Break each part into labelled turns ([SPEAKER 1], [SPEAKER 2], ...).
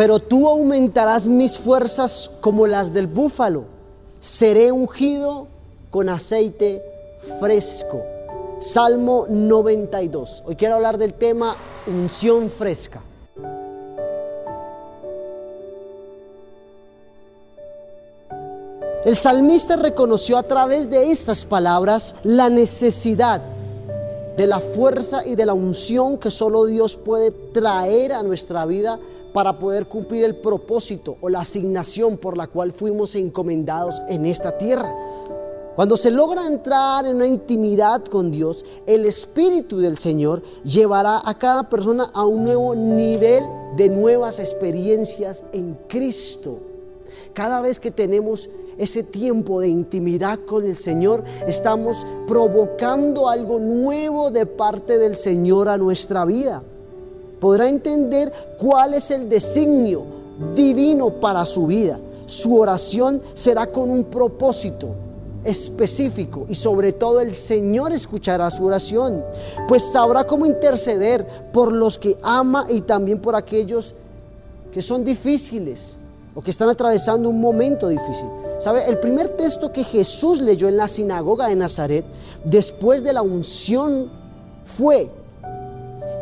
[SPEAKER 1] pero tú aumentarás mis fuerzas como las del búfalo. Seré ungido con aceite fresco. Salmo 92. Hoy quiero hablar del tema unción fresca. El salmista reconoció a través de estas palabras la necesidad de la fuerza y de la unción que solo Dios puede traer a nuestra vida para poder cumplir el propósito o la asignación por la cual fuimos encomendados en esta tierra. Cuando se logra entrar en una intimidad con Dios, el Espíritu del Señor llevará a cada persona a un nuevo nivel de nuevas experiencias en Cristo. Cada vez que tenemos ese tiempo de intimidad con el Señor, estamos provocando algo nuevo de parte del Señor a nuestra vida. Podrá entender cuál es el designio divino para su vida. Su oración será con un propósito específico y sobre todo el Señor escuchará su oración, pues sabrá cómo interceder por los que ama y también por aquellos que son difíciles o que están atravesando un momento difícil. ¿Sabe? El primer texto que Jesús leyó en la sinagoga de Nazaret después de la unción fue,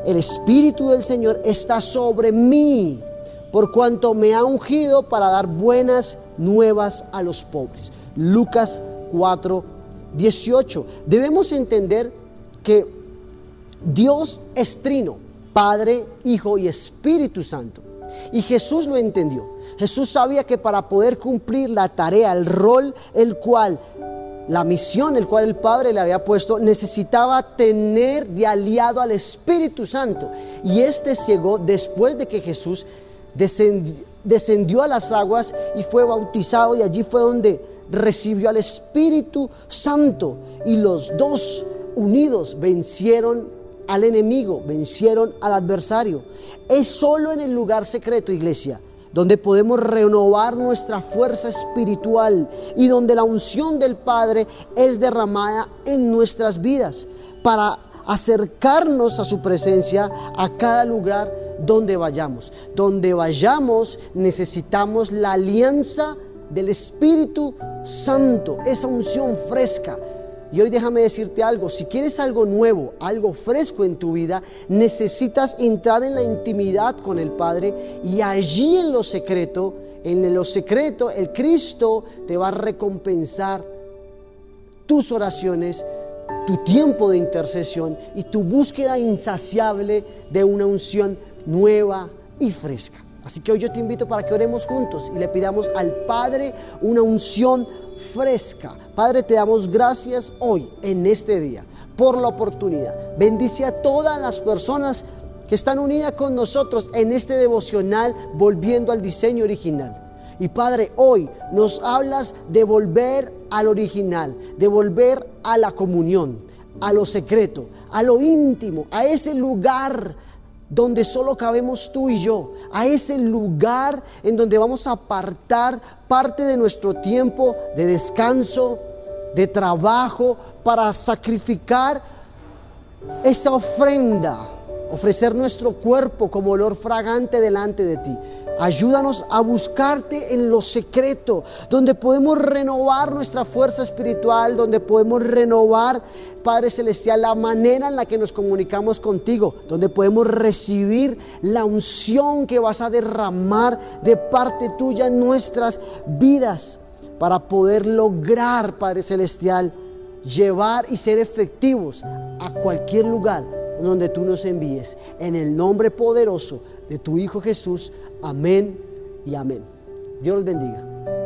[SPEAKER 1] el Espíritu del Señor está sobre mí, por cuanto me ha ungido para dar buenas nuevas a los pobres. Lucas 4, 18. Debemos entender que Dios es trino, Padre, Hijo y Espíritu Santo. Y Jesús lo entendió. Jesús sabía que para poder cumplir la tarea, el rol, el cual, la misión, el cual el Padre le había puesto, necesitaba tener de aliado al Espíritu Santo. Y este llegó después de que Jesús descendió a las aguas y fue bautizado y allí fue donde recibió al Espíritu Santo y los dos unidos vencieron al enemigo, vencieron al adversario. Es solo en el lugar secreto, iglesia, donde podemos renovar nuestra fuerza espiritual y donde la unción del Padre es derramada en nuestras vidas para acercarnos a su presencia a cada lugar donde vayamos. Donde vayamos necesitamos la alianza del Espíritu Santo, esa unción fresca. Y hoy déjame decirte algo, si quieres algo nuevo, algo fresco en tu vida, necesitas entrar en la intimidad con el Padre y allí en lo secreto, en lo secreto, el Cristo te va a recompensar tus oraciones, tu tiempo de intercesión y tu búsqueda insaciable de una unción nueva y fresca. Así que hoy yo te invito para que oremos juntos y le pidamos al Padre una unción fresca. Padre, te damos gracias hoy, en este día, por la oportunidad. Bendice a todas las personas que están unidas con nosotros en este devocional, volviendo al diseño original. Y Padre, hoy nos hablas de volver al original, de volver a la comunión, a lo secreto, a lo íntimo, a ese lugar donde solo cabemos tú y yo, a ese lugar en donde vamos a apartar parte de nuestro tiempo de descanso, de trabajo, para sacrificar esa ofrenda, ofrecer nuestro cuerpo como olor fragante delante de ti. Ayúdanos a buscarte en lo secreto, donde podemos renovar nuestra fuerza espiritual, donde podemos renovar, Padre Celestial, la manera en la que nos comunicamos contigo, donde podemos recibir la unción que vas a derramar de parte tuya en nuestras vidas, para poder lograr, Padre Celestial, llevar y ser efectivos a cualquier lugar donde tú nos envíes. En el nombre poderoso de tu Hijo Jesús. Amén y amén. Dios los bendiga.